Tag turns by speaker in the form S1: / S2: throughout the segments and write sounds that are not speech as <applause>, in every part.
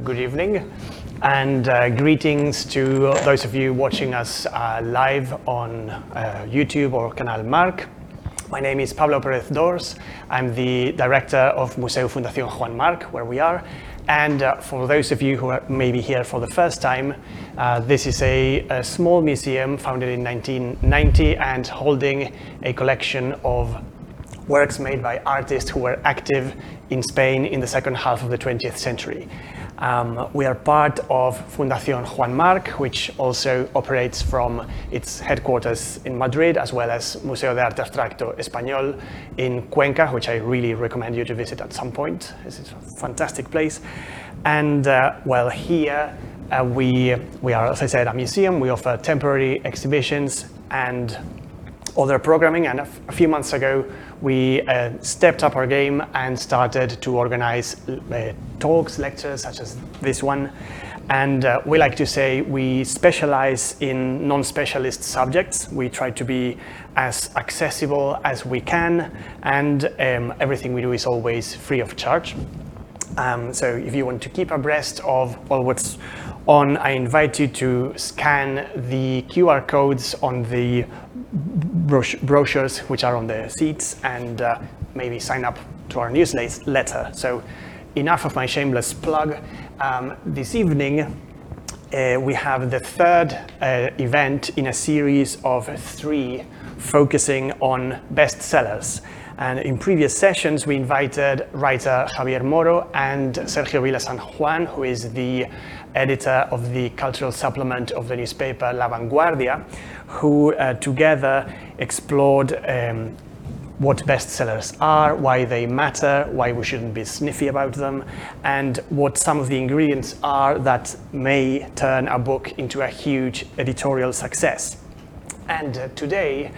S1: Good evening, and uh, greetings to those of you watching us uh, live on uh, YouTube or Canal March. My name is Pablo Perez Dors. I'm the director of Museo Fundación Juan March, where we are. And uh, for those of you who are maybe here for the first time, uh, this is a, a small museum founded in 1990 and holding a collection of works made by artists who were active in Spain in the second half of the 20th century. Um, we are part of Fundación Juan March, which also operates from its headquarters in Madrid, as well as Museo de Arte Abstracto Español in Cuenca, which I really recommend you to visit at some point. This is a fantastic place. And uh, well, here uh, we, we are, as I said, a museum. We offer temporary exhibitions and other programming. And a, few months ago, we uh, stepped up our game and started to organize uh, talks, lectures such as this one. And uh, we like to say we specialize in non specialist subjects. We try to be as accessible as we can, and um, everything we do is always free of charge. Um, so if you want to keep abreast of well, what's on, I invite you to scan the QR codes on the brochures which are on the seats and uh, maybe sign up to our newsletter. So enough of my shameless plug. Um, this evening, uh, we have the third uh, event in a series of three focusing on bestsellers. And in previous sessions, we invited writer Javier Moro and Sergio Vila San Juan, who is the editor of the cultural supplement of the newspaper La Vanguardia, who uh, together explored um, what bestsellers are, why they matter, why we shouldn't be sniffy about them, and what some of the ingredients are that may turn a book into a huge editorial success. And uh, today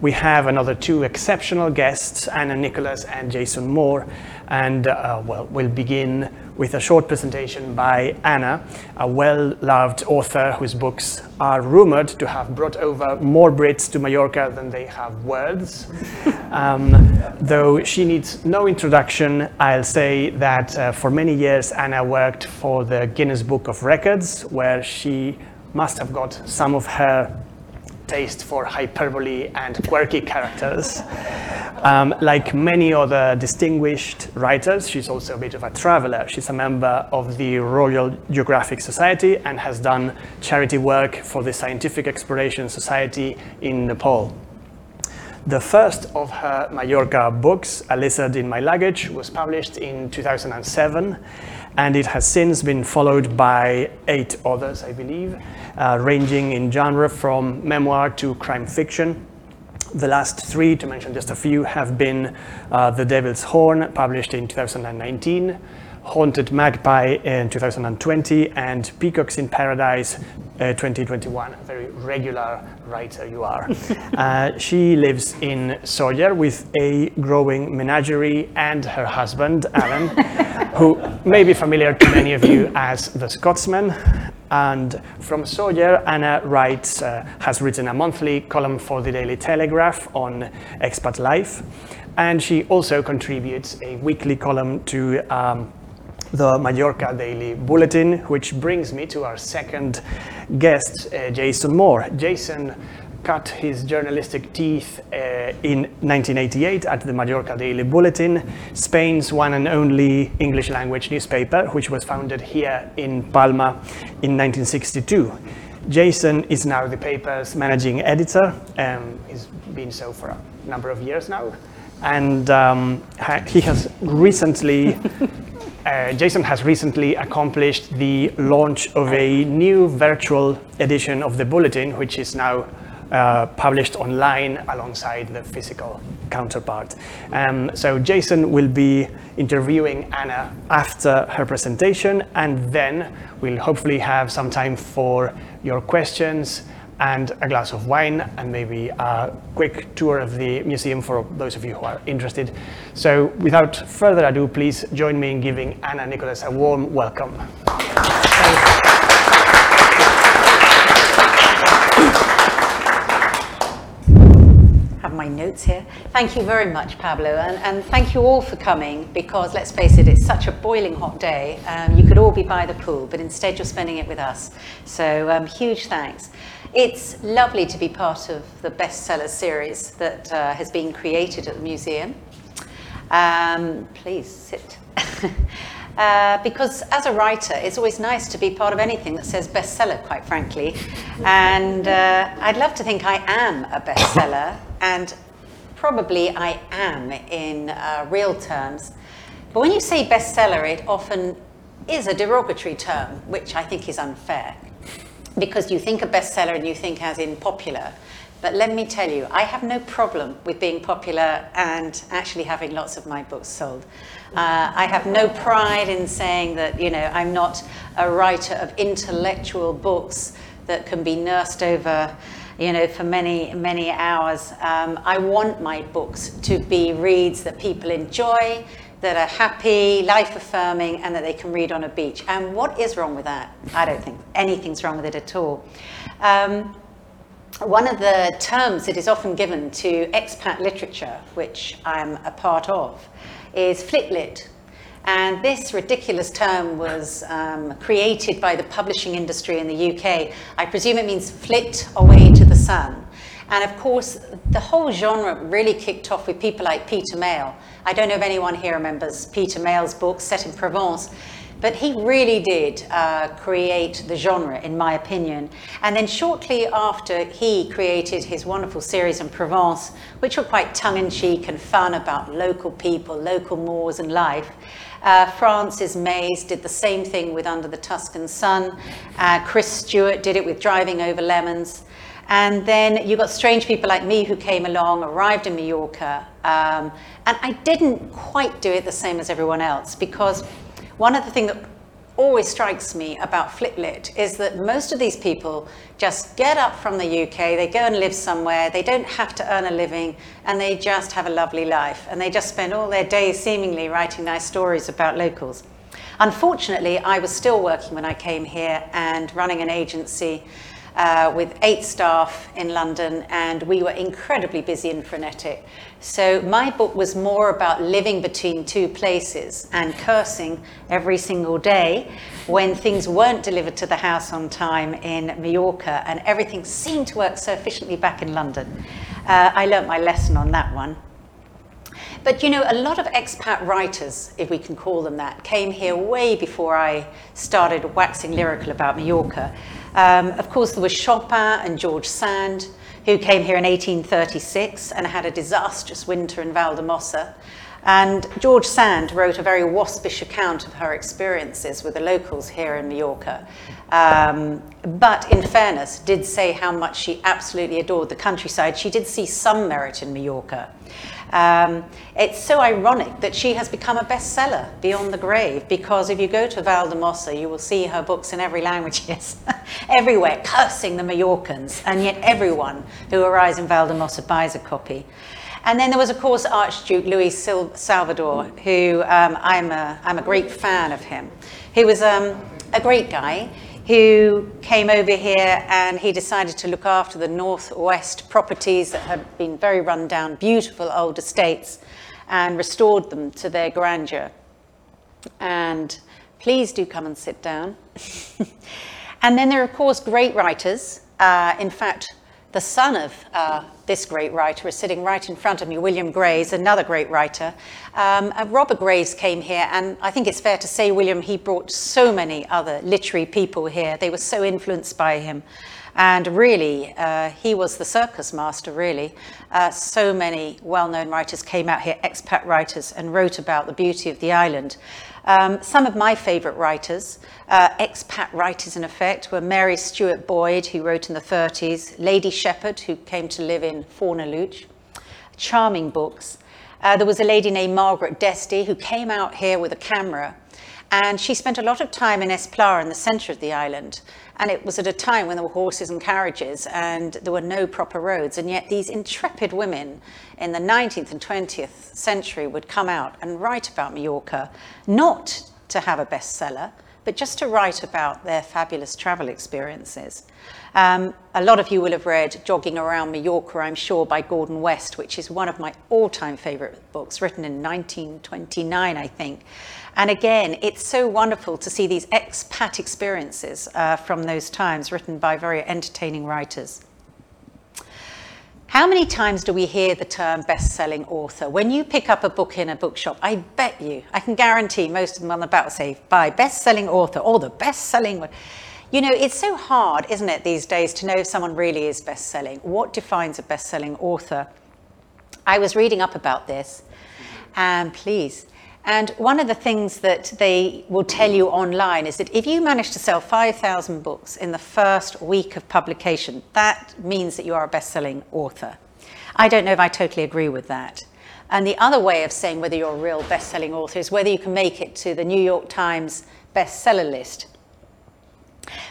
S1: we have another two exceptional guests, Anna Nicholas and Jason Moore. And uh, well, we'll begin with a short presentation by Anna, a well loved author whose books are rumored to have brought over more Brits to Mallorca than they have words. <laughs> um, though she needs no introduction, I'll say that uh, for many years Anna worked for the Guinness Book of Records, where she must have got some of her taste for hyperbole and quirky characters. Um, like many other distinguished writers, she's also a bit of a traveler. She's a member of the Royal Geographic Society and has done charity work for the Scientific Exploration Society in Nepal. The first of her Mallorca books, A Lizard in My Luggage, was published in 2007, and it has since been followed by eight others, I believe, uh, ranging in genre from memoir to crime fiction. The last three, to mention just a few, have been uh, The Devil's Horn, published in 2019, Haunted Magpie in 2020, and Peacocks in Paradise uh, 2021. A very regular writer you are. <laughs> uh, she lives in Sóller with a growing menagerie and her husband, Alan, <laughs> who may be familiar to many of you as the Scotsman. And from Sóller, Anna writes, uh, has written a monthly column for the Daily Telegraph on expat life. And she also contributes a weekly column to um, the Mallorca Daily Bulletin, which brings me to our second guest, uh, Jason Moore. Jason cut his journalistic teeth uh, in 1988 at the Mallorca Daily Bulletin, Spain's one and only English language newspaper, which was founded here in Palma in 1962. Jason is now the paper's managing editor. Um, he's been so for a number of years now. And um, ha- he has recently <laughs> uh, Jason has recently accomplished the launch of a new virtual edition of the bulletin, which is now uh, published online alongside the physical counterpart. Um, so Jason will be interviewing Anna after her presentation, and then we'll hopefully have some time for your questions and a glass of wine and maybe a quick tour of the museum for those of you who are interested. So without further ado, please join me in giving Anna Nicholas a warm welcome.
S2: Have my notes here. Thank you very much, Pablo, and, and thank you all for coming because let's face it, it's such a boiling hot day. Um, you could all be by the pool, but instead you're spending it with us. So um, huge thanks. It's lovely to be part of the bestseller series that uh, has been created at the museum. Um, please sit. <laughs> Uh, because as a writer, it's always nice to be part of anything that says bestseller, quite frankly. And uh, I'd love to think I am a bestseller, and probably I am in uh, real terms. But when you say bestseller, it often is a derogatory term, which I think is unfair. Because you think a bestseller and you think as in popular. But let me tell you, I have no problem with being popular and actually having lots of my books sold. Uh, I have no pride in saying that, you know, I'm not a writer of intellectual books that can be nursed over, you know, for many, many hours. Um, I want my books to be reads that people enjoy, that are happy, life affirming, and that they can read on a beach. And what is wrong with that? I don't think anything's wrong with it at all. Um, one of the terms that is often given to expat literature, which I'm a part of, is flitlit. And this ridiculous term was um, created by the publishing industry in the UK. I presume it means flit away to the sun. And of course, the whole genre really kicked off with people like Peter Mayle. I don't know if anyone here remembers Peter Mayle's book, Set in Provence. But he really did uh, create the genre, in my opinion. And then shortly after he created his wonderful series in Provence, which were quite tongue-in-cheek and fun about local people, local moors and life, uh, Frances Mayes did the same thing with Under the Tuscan Sun. Uh, Chris Stewart did it with Driving Over Lemons. And then you got strange people like me who came along, arrived in Mallorca, um, and I didn't quite do it the same as everyone else because one of the things that always strikes me about Flitlit is that most of these people just get up from the UK, they go and live somewhere, they don't have to earn a living, and they just have a lovely life. And they just spend all their days seemingly writing nice stories about locals. Unfortunately, I was still working when I came here and running an agency uh, with eight staff in London, and we were incredibly busy and frenetic. So my book was more about living between two places and cursing every single day when things weren't delivered to the house on time in Mallorca and everything seemed to work so efficiently back in London. Uh, I learnt my lesson on that one. But you know, a lot of expat writers, if we can call them that, came here way before I started waxing lyrical about Mallorca. Um, of course, there was Chopin and George Sand, who came here in 1836 and had a disastrous winter in Valldemossa. And George Sand wrote a very waspish account of her experiences with the locals here in Mallorca. Um, but in fairness, did say how much she absolutely adored the countryside. She did see some merit in Mallorca. Um, it's so ironic that she has become a bestseller beyond the grave because if you go to Valldemossa, you will see her books in every language, <laughs> yes, everywhere, cursing the Mallorcans, and yet everyone who arrives in Valldemossa buys a copy. And then there was, of course, Archduke Louis Salvador, who um, I'm, a, I'm a great fan of him. He was um, a great guy who came over here and he decided to look after the northwest properties that had been very run down, beautiful old estates, and restored them to their grandeur. And please do come and sit down. <laughs> and then there are, of course, great writers. Uh, in fact, the son of uh, this great writer is sitting right in front of me, William Graves, another great writer. Um, Robert Graves came here, and I think it's fair to say, William, he brought so many other literary people here. They were so influenced by him. And really, uh, he was the circus master, really. Uh, so many well-known writers came out here, expat writers, and wrote about the beauty of the island. Um, some of my favourite writers, uh, expat writers in effect, were Mary Stuart Boyd, who wrote in the 30s, Lady Shepherd, who came to live in Fornalutx, charming books. Uh, there was a lady named Margaret D'Este who came out here with a camera and she spent a lot of time in Es Pla in the centre of the island. And it was at a time when there were horses and carriages and there were no proper roads. And yet these intrepid women in the 19th and 20th century would come out and write about Mallorca, not to have a bestseller, but just to write about their fabulous travel experiences. Um, a lot of you will have read Jogging Around Mallorca, I'm sure, by Gordon West, which is one of my all time favourite books, written in 1929, I think. And again, it's so wonderful to see these expat experiences uh, from those times written by very entertaining writers. How many times do we hear the term best selling author? When you pick up a book in a bookshop, I bet you, I can guarantee most of them on the back say, by best selling author or the best selling. You know, it's so hard, isn't it, these days to know if someone really is best selling. What defines a best selling author? I was reading up about this, and please, and one of the things that they will tell you online is that if you manage to sell 5,000 books in the first week of publication, that means that you are a best selling author. I don't know if I totally agree with that. And the other way of saying whether you're a real best selling author is whether you can make it to the New York Times bestseller list.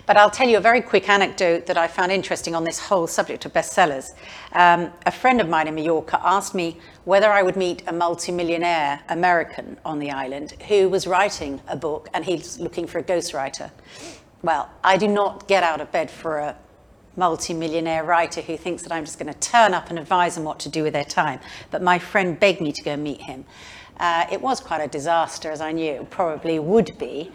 S2: But I'll tell you a very quick anecdote that I found interesting on this whole subject of bestsellers. Um, a friend of mine in Mallorca asked me whether I would meet a multimillionaire American on the island who was writing a book and he's looking for a ghostwriter. Well, I do not get out of bed for a multimillionaire writer who thinks that I'm just going to turn up and advise them what to do with their time. But my friend begged me to go meet him. Uh, it was quite a disaster, as I knew it probably would be.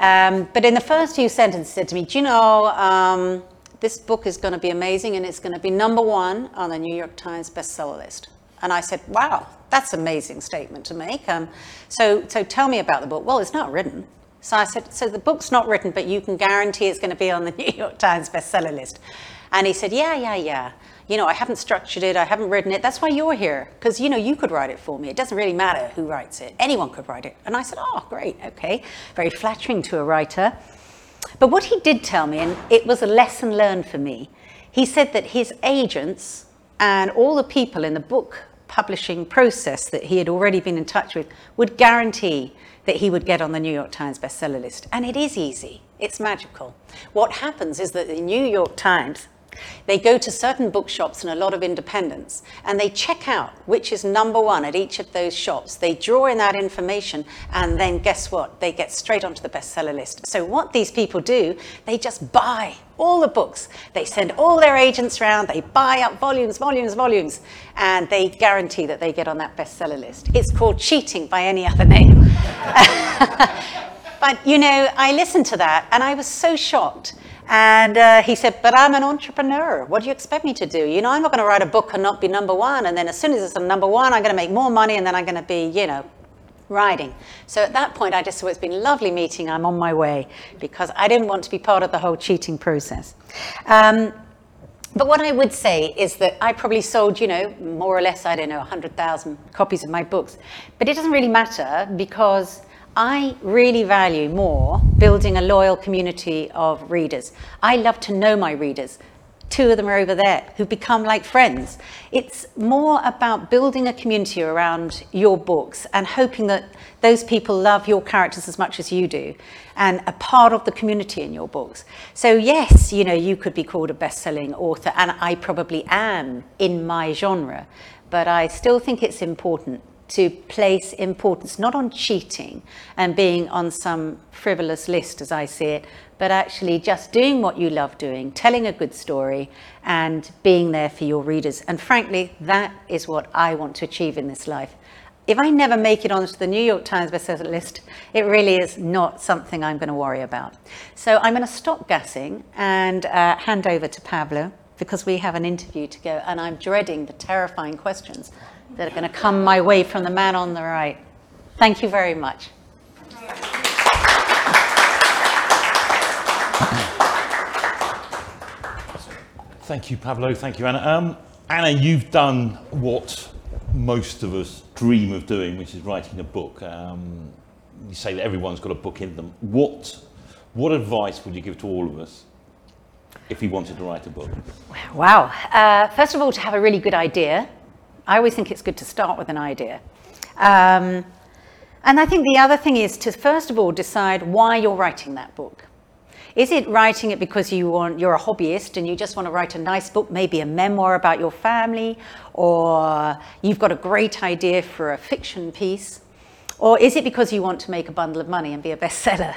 S2: Um, but in the first few sentences, said to me, "Do you know um, this book is going to be amazing, and it's going to be number one on the New York Times bestseller list." And I said, "Wow, that's an amazing statement to make." Um, so, so tell me about the book. Well, it's not written. So I said, "So the book's not written, but you can guarantee it's going to be on the <laughs> New York Times bestseller list." And he said, "Yeah, yeah, yeah." You know, I haven't structured it, I haven't written it. That's why you're here, because you know you could write it for me. It doesn't really matter who writes it. Anyone could write it. And I said, oh, great, okay, very flattering to a writer. But what he did tell me, and it was a lesson learned for me, he said that his agents and all the people in the book publishing process that he had already been in touch with would guarantee that he would get on the New York Times bestseller list. And it is easy. It's magical. What happens is that the New York Times they go to certain bookshops and a lot of independents and they check out which is number one at each of those shops. They draw in that information and then guess what? They get straight onto the bestseller list. So, what these people do, they just buy all the books. They send all their agents around, they buy up volumes, volumes, volumes, and they guarantee that they get on that bestseller list. It's called cheating by any other name. <laughs> but you know, I listened to that and I was so shocked and uh, he said, But I'm an entrepreneur. What do you expect me to do? You know, I'm not going to write a book and not be number one. And then as soon as it's number one, I'm going to make more money and then I'm going to be, you know, writing. So at that point, I just thought it's been lovely meeting. I'm on my way because I didn't want to be part of the whole cheating process. Um, but what I would say is that I probably sold, you know, more or less, I don't know, 100,000 copies of my books. But it doesn't really matter because I really value more building a loyal community of readers. I love to know my readers. Two of them are over there who've become like friends. It's more about building a community around your books and hoping that those people love your characters as much as you do and a part of the community in your books. So yes, you know, you could be called a best-selling author and I probably am in my genre, but I still think it's important to place importance not on cheating and being on some frivolous list, as I see it, but actually just doing what you love doing, telling a good story, and being there for your readers. And frankly, that is what I want to achieve in this life. If I never make it onto the New York Times bestseller list, it really is not something I'm going to worry about. So I'm going to stop gassing and uh, hand over to Pablo because we have an interview to go, and I'm dreading the terrifying questions that are going to come my way from the man on the right. Thank you very much.
S3: Thank you, Pablo. Thank you, Anna. Um, Anna, you've done what most of us dream of doing, which is writing a book. Um, you say that everyone's got a book in them. What, what advice would you give to all of us if we wanted to write a book?
S2: Wow. Uh, first of all, to have a really good idea I always think it's good to start with an idea. Um, and I think the other thing is to first of all decide why you're writing that book. Is it writing it because you want you're a hobbyist and you just want to write a nice book, maybe a memoir about your family, or you've got a great idea for a fiction piece? Or is it because you want to make a bundle of money and be a bestseller?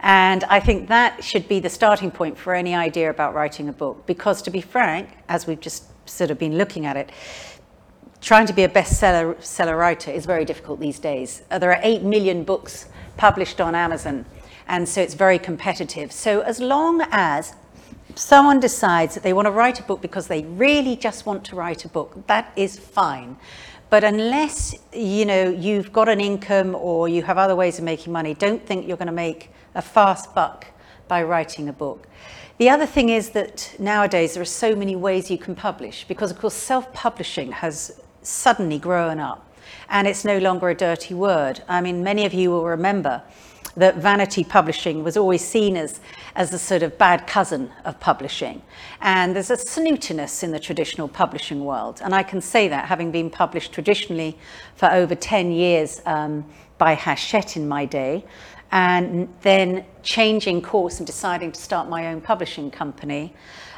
S2: And I think that should be the starting point for any idea about writing a book. Because to be frank, as we've just sort of been looking at it, trying to be a bestseller seller writer is very difficult these days. Uh, there are 8 million books published on Amazon, and so it's very competitive. So as long as someone decides that they want to write a book because they really just want to write a book, that is fine. But unless you know you've got an income or you have other ways of making money, don't think you're going to make a fast buck by writing a book. The other thing is that nowadays there are so many ways you can publish because of course self-publishing has suddenly grown up and it's no longer a dirty word. I mean many of you will remember that vanity publishing was always seen as, as a sort of bad cousin of publishing. And there's a snootiness in the traditional publishing world. And I can say that having been published traditionally for over 10 years um, by Hachette in my day, and then changing course and deciding to start my own publishing company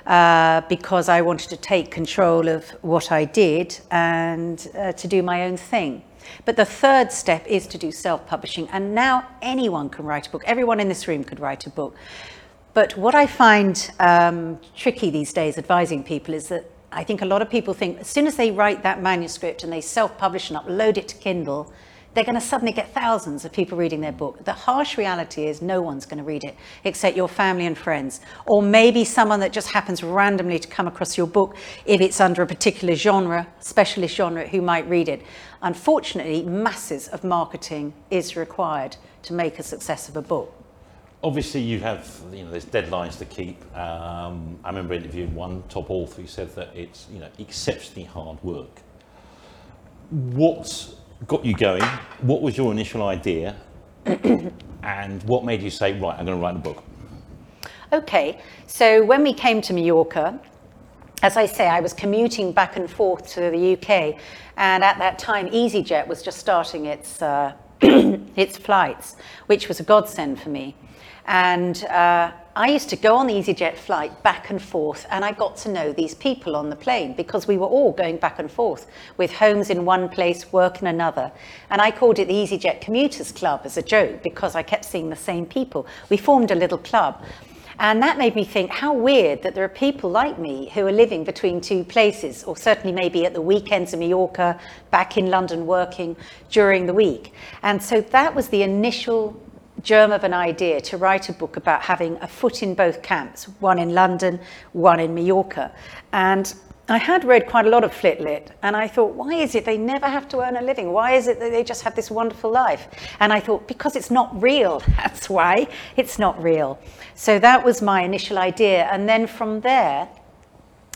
S2: uh, because I wanted to take control of what I did and uh, to do my own thing. But the third step is to do self-publishing. And now anyone can write a book. Everyone in this room could write a book. But what I find um, tricky these days advising people is that I think a lot of people think as soon as they write that manuscript and they self-publish and upload it to Kindle, they're going to suddenly get thousands of people reading their book. The harsh reality is no one's going to read it except your family and friends, or maybe someone that just happens randomly to come across your book if it's under a particular genre, specialist genre, who might read it. Unfortunately, masses of marketing is required to make a success of a book.
S3: Obviously, you have you know there's deadlines to keep. Um, I remember interviewing one top author who said that it's you know exceptionally hard work. What got you going? What was your initial idea? <coughs> and what made you say, right, I'm going to write a book?
S2: Okay, so when we came to Mallorca, as I say, I was commuting back and forth to the UK, and at that time, EasyJet was just starting its, uh, <coughs> its flights, which was a godsend for me. And uh, I used to go on the EasyJet flight back and forth, and I got to know these people on the plane because we were all going back and forth with homes in one place, work in another. And I called it the EasyJet Commuters Club as a joke because I kept seeing the same people. We formed a little club. And that made me think how weird that there are people like me who are living between two places, or certainly maybe at the weekends in Mallorca, back in London working during the week. And so that was the initial germ of an idea to write a book about having a foot in both camps, one in London, one in Mallorca. And I had read quite a lot of Flitlit, and I thought, why is it they never have to earn a living? Why is it that they just have this wonderful life? And I thought, because it's not real. <laughs> That's why it's not real. So that was my initial idea. And then from there,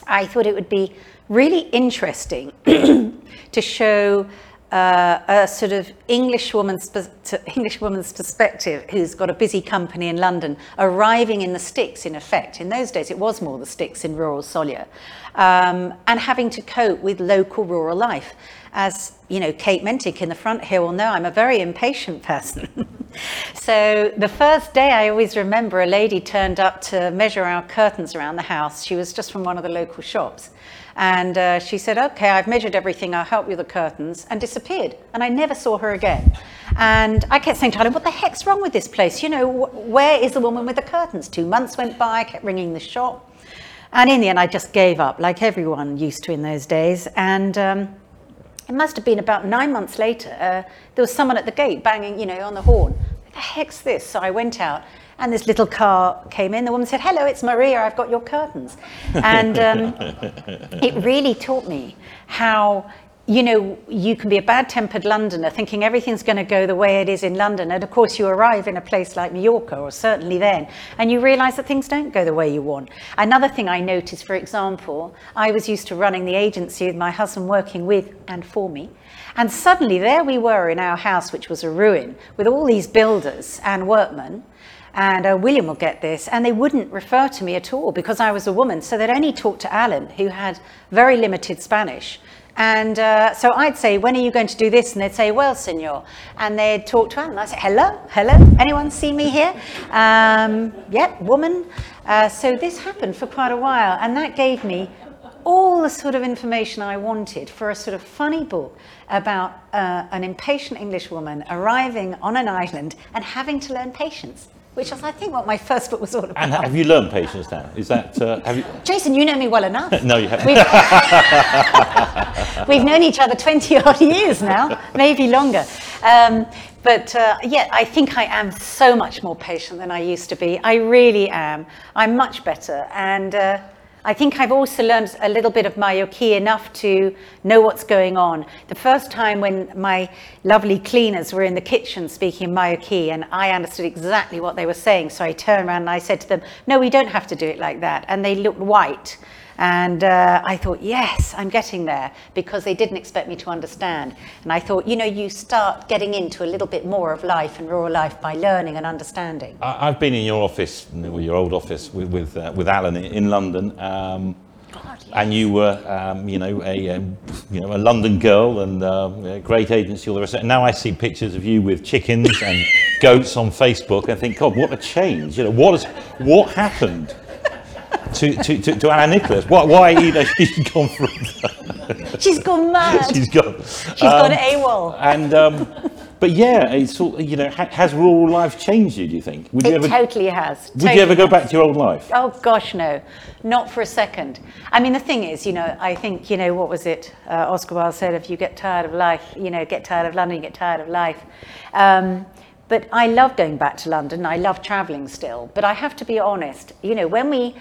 S2: I thought it would be really interesting <clears throat> to show uh, a sort of English woman's, English woman's perspective who's got a busy company in London, arriving in the sticks in effect. In those days, it was more the sticks in rural Sóller, um, and having to cope with local rural life. As you know, Kate Mentick in the front here will know, I'm a very impatient person. <laughs> so the first day, I always remember a lady turned up to measure our curtains around the house. She was just from one of the local shops. And uh, she said, okay, I've measured everything, I'll help you with the curtains, and disappeared. And I never saw her again. And I kept saying to her, what the heck's wrong with this place? You know, wh- where is the woman with the curtains? Two months went by, I kept ringing the shop. And in the end, I just gave up, like everyone used to in those days. And um, it must have been about nine months later, uh, there was someone at the gate banging, you know, on the horn. What the heck's this? So I went out and this little car came in. The woman said, Hello, it's Maria, I've got your curtains. And um, <laughs> it really taught me how, you know, you can be a bad tempered Londoner thinking everything's going to go the way it is in London. And of course, you arrive in a place like Mallorca, or certainly then, and you realize that things don't go the way you want. Another thing I noticed, for example, I was used to running the agency with my husband working with and for me. And suddenly there we were in our house, which was a ruin, with all these builders and workmen and uh, William will get this, and they wouldn't refer to me at all because I was a woman. So they'd only talk to Alan, who had very limited Spanish. And uh, so I'd say, when are you going to do this? And they'd say, well, senor. And they'd talk to Alan. I'd say, hello, hello, anyone see me here? Um, yeah, woman. Uh, so this happened for quite a while, and that gave me all the sort of information I wanted for a sort of funny book about uh, an impatient English woman arriving on an island and having to learn patience which is, I think, what my first book was all about.
S3: And have you learned patience now? Is that uh, have you?
S2: Jason, you know me well enough. <laughs>
S3: No, you haven't.
S2: We've, <laughs> we've known each other 20 odd years now, maybe longer. Um, but uh, yeah, I think I am so much more patient than I used to be. I really am. I'm much better. And uh, I think I've also learned a little bit of Mallorquí enough to know what's going on. The first time when my lovely cleaners were in the kitchen speaking Mallorquí and I understood exactly what they were saying, so I turned around and I said to them, no, we don't have to do it like that. And they looked white. And uh, I thought, yes, I'm getting there because they didn't expect me to understand. And I thought, you know, you start getting into a little bit more of life and rural life by learning and understanding.
S3: I- I've been in your office, your old office, with with, uh, with Alan in- London, um, and you were, um, you know, a um, you know a London girl and um, a great agency, all the rest. of it. And now I see pictures of you with chickens and goats on Facebook, and think, God, what a change! You know, what has what happened? To, to, to, to Anna Nicholas, why, why you know <laughs> she's gone from
S2: She's gone mad. <laughs>
S3: she's gone
S2: She's gone AWOL.
S3: and um, but yeah, it's all, you know ha- has rural life changed you? Do you think? Would you
S2: It
S3: ever
S2: totally has.
S3: would you ever go back to your old life?
S2: Oh gosh, no, not for a second. I mean, the thing is, you know, I think, you know, what was it? Uh, Oscar Wilde said, if you get tired of life, you know, get tired of London, you get tired of life. Um, but I love going back to London. I love travelling still. But I have to be honest, you know, when we,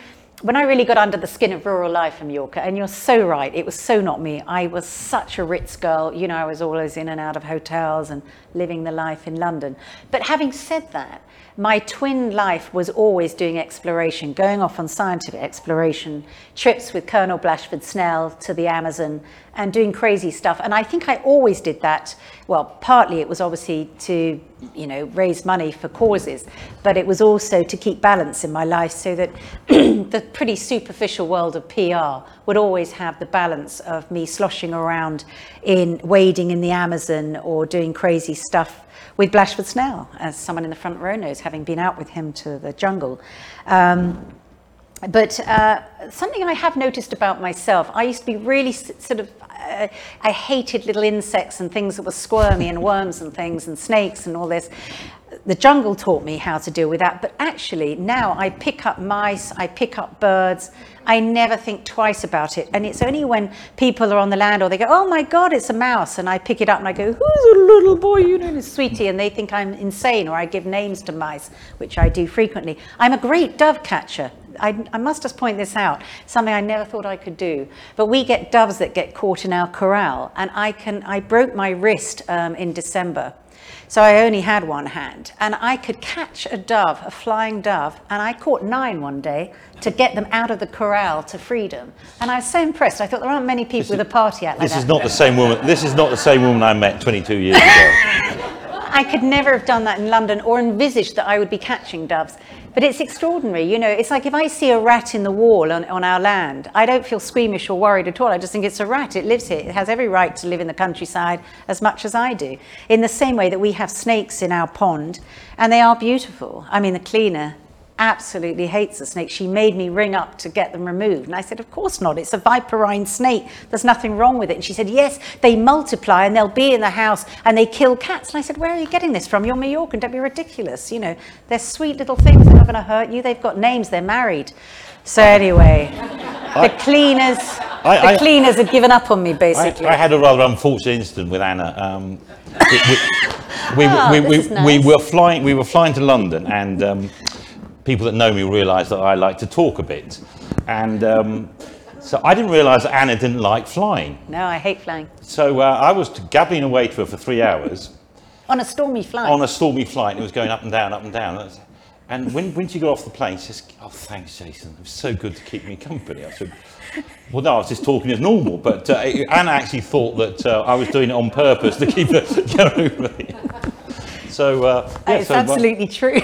S2: when I really got under the skin of rural life in Mallorca, and you're so right, it was so not me. I was such a Ritz girl. You know, I was always in and out of hotels and living the life in London. But having said that, my twin life was always doing exploration, going off on scientific exploration, trips with Colonel Blashford Snell to the Amazon, and doing crazy stuff. And I think I always did that. Well, partly it was obviously to, you know, raise money for causes, but it was also to keep balance in my life so that <clears throat> the pretty superficial world of PR would always have the balance of me sloshing around in wading in the Amazon or doing crazy stuff with Blashford Snell, as someone in the front row knows, having been out with him to the jungle. Um, but uh, something I have noticed about myself, I used to be really sort of, uh, I hated little insects and things that were squirmy and worms and things and snakes and all this. The jungle taught me how to deal with that, but actually now I pick up mice, I pick up birds, I never think twice about it. And it's only when people are on the land or they go, oh my God, it's a mouse, and I pick it up and I go, who's a little boy, you know, sweetie, and they think I'm insane or I give names to mice, which I do frequently. I'm a great dove catcher. I, I must just point this out, something I never thought I could do. But we get doves that get caught in our corral, and I can. I broke my wrist um, in December, so I only had one hand, and I could catch a dove, a flying dove, and I caught nine one day to get them out of the corral to freedom. And I was so impressed. I thought there aren't many people with a party out like
S3: This
S2: that.
S3: is not the same woman. This is not the same woman I met 22 years ago. <laughs>
S2: I could never have done that in London or envisaged that I would be catching doves. But it's extraordinary, you know. It's like if I see a rat in the wall on, on our land, I don't feel squeamish or worried at all. I just think it's a rat. It lives here. It has every right to live in the countryside as much as I do. In the same way that we have snakes in our pond, and they are beautiful. I mean, the cleaner absolutely hates the snake. She made me ring up to get them removed. And I said, Of course not. It's a viperine snake. There's nothing wrong with it. And she said, Yes, they multiply and they'll be in the house and they kill cats. And I said, Where are you getting this from? You're Mallorcan. Don't be ridiculous. You know, they're sweet little things. They're not going to hurt you. They've got names. They're married. So anyway, the cleaners,
S3: I-
S2: the
S3: I-
S2: cleaners had given up on me
S3: I,
S2: basically.
S3: I had a rather unfortunate incident with Anna. Um, we, we, <laughs>
S2: Ah,
S3: we,
S2: this
S3: we,
S2: is
S3: we were flying. We were flying to London, and um, people that know me realise that I like to talk a bit, and. Um, so I didn't realise that Anna didn't like flying.
S2: no, I hate flying.
S3: So uh, I was gabbling away to her for three hours
S2: On a stormy flight.
S3: on a stormy flight. And It was going up and down, up and down. And when, when she got off the plane, she says, "Oh, thanks, Jason. It was so good to keep me company." I said, "Well, no, I was just talking as normal." But uh, Anna actually thought that uh, I was doing it on purpose to keep her <laughs> going over me. So uh, yeah,
S2: it's
S3: so,
S2: absolutely true.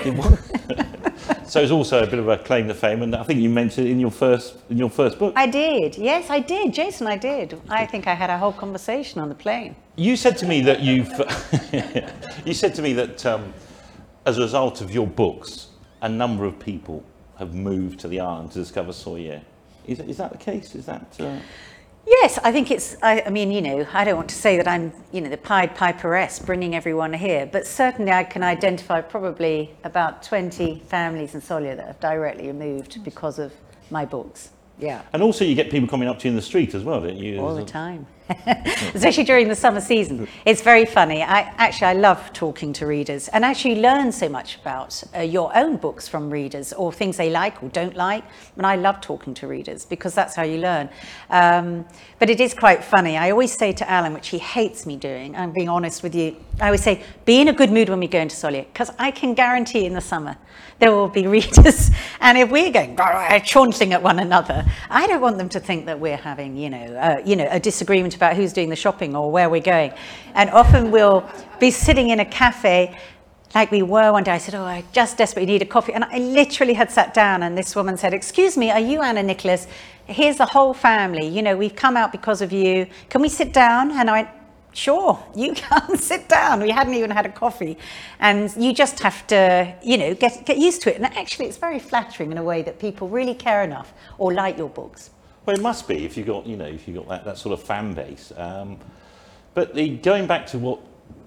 S3: So it's also a bit of a claim to fame, and I think you mentioned it in your first in your first book.
S2: I did. Yes, I did. Jason, I did. I think I had a whole conversation on the plane.
S3: You said to me that you've. <laughs> you said to me that um, as a result of your books, a number of people have moved to the island to discover Sóller. Is, is that the case? Is that? Uh...
S2: Yes, I think it's, I, I, mean, you know, I don't want to say that I'm, you know, the Pied Piperess bringing everyone here, but certainly I can identify probably about 20 families in Sóller that have directly moved because of my books. Yeah.
S3: And also you get people coming up to you in the street as well, don't you?
S2: All the time. <laughs> especially during the summer season. It's very funny. I actually I love talking to readers and actually learn so much about uh, your own books from readers or things they like or don't like. And I love talking to readers because that's how you learn. Um, but it is quite funny. I always say to Alan, which he hates me doing. I'm being honest with you. I always say, be in a good mood when we go into Sóller because I can guarantee in the summer there will be <laughs> readers. And if we're going chaunting at one another, I don't want them to think that we're having, you know, uh, you know, a disagreement about who's doing the shopping or where we're going. And often we'll be sitting in a cafe like we were one day. I said, Oh, I just desperately need a coffee. And I literally had sat down, and this woman said, Excuse me, are you Anna Nicholas? Here's the whole family. You know, we've come out because of you. Can we sit down? And I went, Sure, you <laughs> can sit down. We hadn't even had a coffee. And you just have to, you know, get, get used to it. And actually, it's very flattering in a way that people really care enough or like your books.
S3: Well, it must be if you got, you know, if you got that, that sort of fan base. Um, but the, going back to what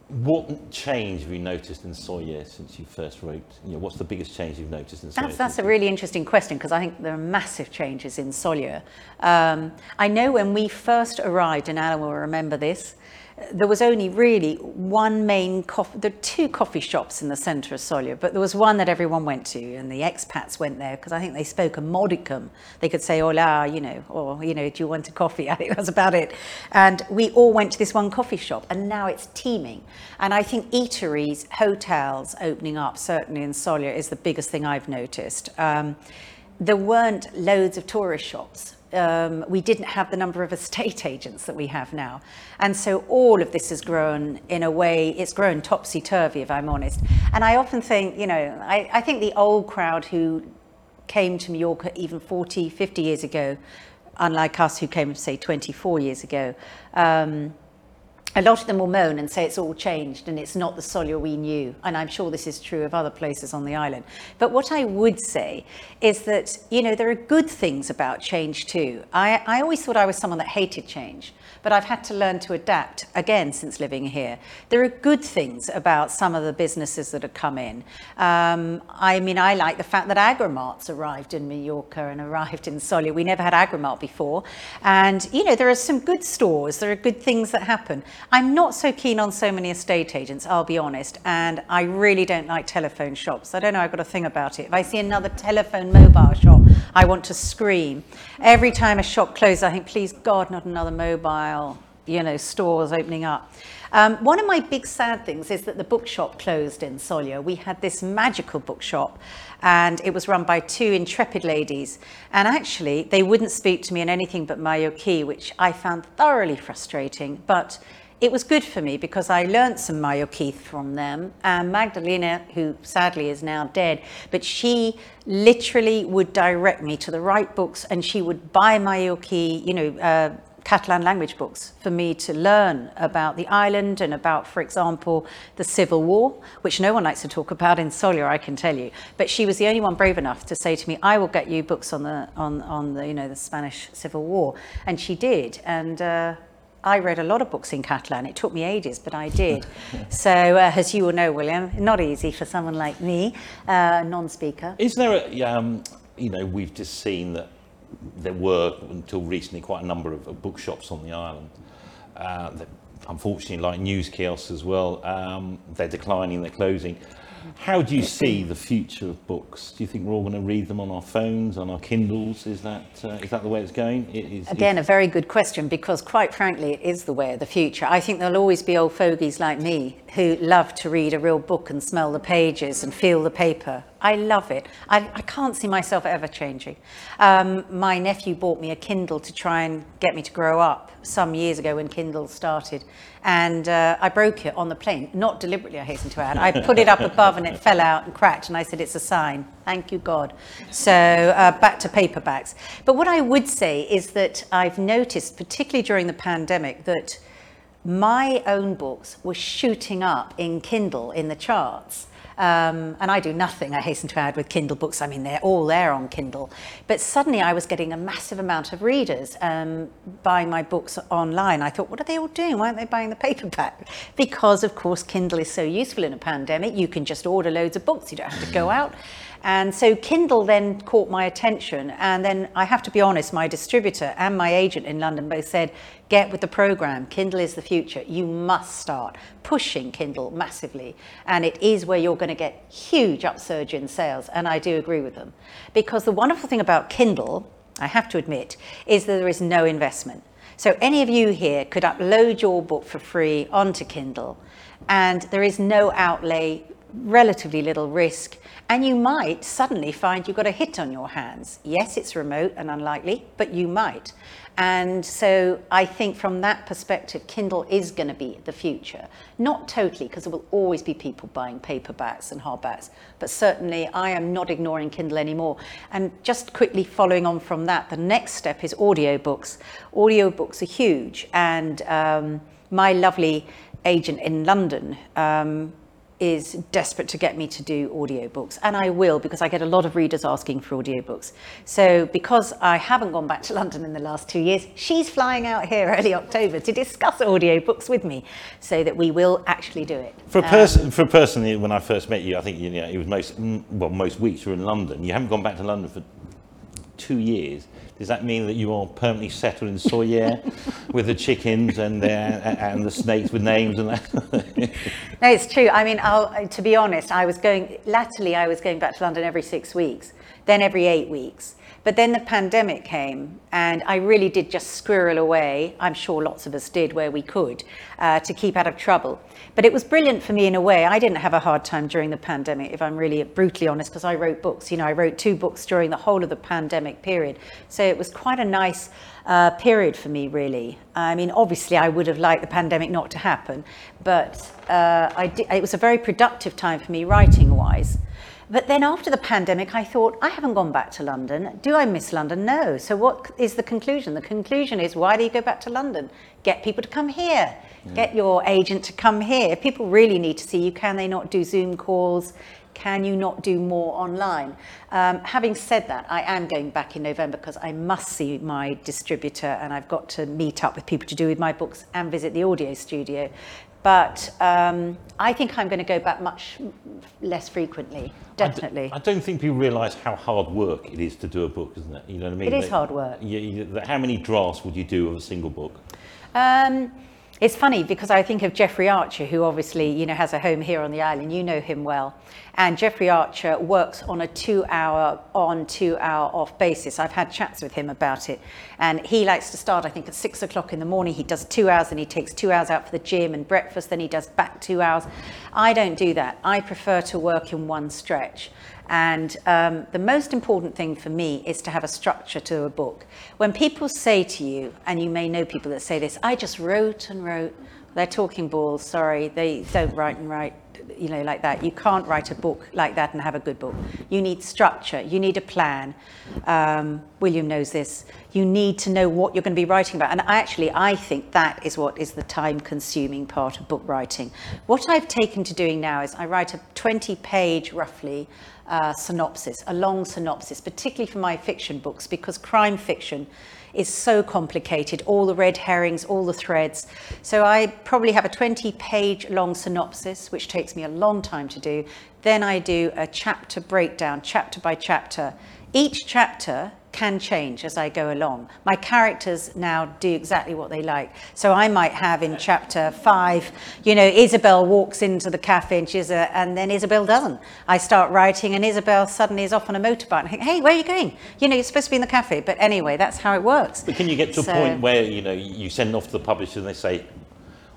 S3: what change have you noticed in Sóller since you first wrote? You know, what's the biggest change you've noticed in Sóller?
S2: That's, that's a really interesting question because I think there are massive changes in Sóller. Um, I know when we first arrived, and Alan will remember this, there was only really one main coffee, there are two coffee shops in the centre of Sóller, but there was one that everyone went to, and the expats went there because I think they spoke a modicum. They could say hola, you know, or, you know, do you want a coffee? <laughs> I think that was about it. And we all went to this one coffee shop, and now it's teeming. And I think eateries, hotels opening up, certainly in Sóller, is the biggest thing I've noticed. Um, there weren't loads of tourist shops um, we didn't have the number of estate <laughs> agents that we have now. And so all of this has grown in a way, it's grown topsy-turvy, if I'm honest. And I often think, you know, I, I think the old crowd who came to Mallorca even 40, 50 years ago, unlike us who came, say, 24 years ago, um, a lot of them will moan and say it's all changed and it's not the Sóller we knew. And I'm sure this is true of other places on the island. But what I would say is that, you know, there are good things about change too. I, I always thought I was someone that hated change but I've had to learn to adapt again since living here. There are good things about some of the businesses that have come in. Um, I mean, I like the fact that Agromart's arrived in Mallorca and arrived in Sóller. We never had Agromart before. And, you know, there are some good stores, there are good things that happen. I'm not so keen on so many estate agents, I'll be honest, and I really don't like telephone shops. I don't know, I've got a thing about it. If I see another telephone mobile shop, I want to scream. Every time a shop closes, I think, please God, not another mobile, you know, stores opening up. Um, one of my big sad things is that the bookshop closed in Sóller. We had this magical bookshop and it was run by two intrepid ladies. And actually, they wouldn't speak to me in anything but Mallorquí, which I found thoroughly frustrating. But it was good for me because I learnt some Mallorquí from them. And Magdalena, who sadly is now dead, but she literally would direct me to the right books and she would buy Mallorquí, you know, uh, Catalan language books for me to learn about the island and about, for example, the Civil War, which no one likes to talk about in Sóller, I can tell you. But she was the only one brave enough to say to me, "I will get you books on the on on the you know the Spanish Civil War," and she did. And uh, I read a lot of books in Catalan. It took me ages, but I did. <laughs> so, uh, as you will know, William, not easy for someone like me, uh, non-speaker.
S3: Is there a, um, you know, we've just seen that there were, until recently, quite a number of, of bookshops on the island. Uh, that, unfortunately, like news kiosks as well, um, they're declining, they're closing. How do you see the future of books? Do you think we're all going to read them on our phones, on our Kindles? Is that uh, is that the way it's going? It is,
S2: Again, a very good question because, quite frankly, it is the way of the future. I think there'll always be old fogies like me who love to read a real book and smell the pages and feel the paper. I love it. I, I can't see myself ever changing. Um, my nephew bought me a Kindle to try and get me to grow up some years ago when Kindle started. And uh, I broke it on the plane, not deliberately, I hasten to add. I put it up above and it fell out and cracked, and I said, It's a sign. Thank you, God. So uh, back to paperbacks. But what I would say is that I've noticed, particularly during the pandemic, that my own books were shooting up in Kindle in the charts. Um, and I do nothing, I hasten to add, with Kindle books. I mean, they're all there on Kindle. But suddenly I was getting a massive amount of readers um, buying my books online. I thought, what are they all doing? Why aren't they buying the paperback? Because, of course, Kindle is so useful in a pandemic. You can just order loads of books, you don't have to go out. And so Kindle then caught my attention. And then I have to be honest, my distributor and my agent in London both said, get with the program. Kindle is the future. You must start pushing Kindle massively. And it is where you're going to get huge upsurge in sales. And I do agree with them. Because the wonderful thing about Kindle, I have to admit, is that there is no investment. So any of you here could upload your book for free onto Kindle and there is no outlay, relatively little risk, and you might suddenly find you've got a hit on your hands. Yes, it's remote and unlikely, but you might. And so I think from that perspective, Kindle is going to be the future. Not totally, because there will always be people buying paperbacks and hardbacks, but certainly I am not ignoring Kindle anymore. And just quickly following on from that, the next step is audiobooks. Audiobooks are huge, and um, my lovely agent in London um, is desperate to get me to do audiobooks and I will because I get a lot of readers asking for audiobooks. So because I haven't gone back to London in the last 2 years, she's flying out here <laughs> early October to discuss audiobooks with me so that we will actually do it.
S3: For a um, person, for a person, when I first met you, I think you know it was most well most weeks were in London. You haven't gone back to London for two years. Does that mean that you are permanently settled in Sóller <laughs> with the chickens and the, and the snakes with names and that? <laughs>
S2: no, it's true. I mean, I'll, to be honest, I was going, latterly I was going back to London every six weeks, then every eight weeks. But then the pandemic came, and I really did just squirrel away. I'm sure lots of us did where we could uh, to keep out of trouble. But it was brilliant for me in a way. I didn't have a hard time during the pandemic, if I'm really brutally honest, because I wrote books. You know, I wrote two books during the whole of the pandemic period. So it was quite a nice uh, period for me, really. I mean, obviously, I would have liked the pandemic not to happen, but uh, it was a very productive time for me writing wise. But then after the pandemic, I thought, I haven't gone back to London. Do I miss London? No. So what is the conclusion? The conclusion is, why do you go back to London? Get people to come here. Yeah. Get your agent to come here. People really need to see you. Can they not do Zoom calls? Can you not do more online? Um, having said that, I am going back in November because I must see my distributor and I've got to meet up with people to do with my books and visit the audio studio. But um, I think I'm going to go back much less frequently, definitely.
S3: I, d- I don't think people realise how hard work it is to do a book, isn't it? You know what I mean?
S2: It is hard work.
S3: You, you, how many drafts would you do of a single book?
S2: Um, it's funny because I think of Jeffrey Archer, who obviously you know has a home here on the island. You know him well, and Jeffrey Archer works on a two-hour on, two-hour off basis. I've had chats with him about it, and he likes to start. I think at six o'clock in the morning. He does two hours, and he takes two hours out for the gym and breakfast. Then he does back two hours. I don't do that. I prefer to work in one stretch. And um, the most important thing for me is to have a structure to a book. When people say to you, and you may know people that say this, I just wrote and wrote, they're talking balls, sorry, they don't write and write, you know, like that. You can't write a book like that and have a good book. You need structure, you need a plan. Um, William knows this. You need to know what you're going to be writing about. And actually, I think that is what is the time consuming part of book writing. What I've taken to doing now is I write a 20 page, roughly, uh, synopsis, a long synopsis, particularly for my fiction books, because crime fiction is so complicated, all the red herrings, all the threads. So I probably have a 20 page long synopsis, which takes me a long time to do. Then I do a chapter breakdown, chapter by chapter. Each chapter can change as I go along. My characters now do exactly what they like. So I might have in chapter five, you know, Isabel walks into the cafe and she's a, and then Isabel doesn't. I start writing and Isabel suddenly is off on a motorbike. And I think, hey, where are you going? You know, you're supposed to be in the cafe. But anyway, that's how it works.
S3: But can you get to so, a point where, you know, you send off to the publisher and they say,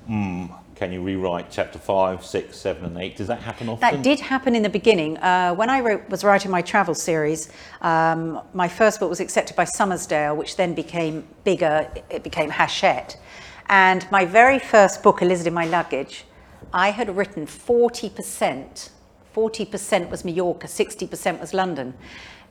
S3: hmm, can you rewrite chapter five, six, seven, and eight? Does that happen often?
S2: That did happen in the beginning. Uh, when I wrote, was writing my travel series, um, my first book was accepted by Summersdale, which then became bigger. It became Hachette. And my very first book, Lizard in My Luggage, I had written 40%. 40% was Mallorca, 60% was London.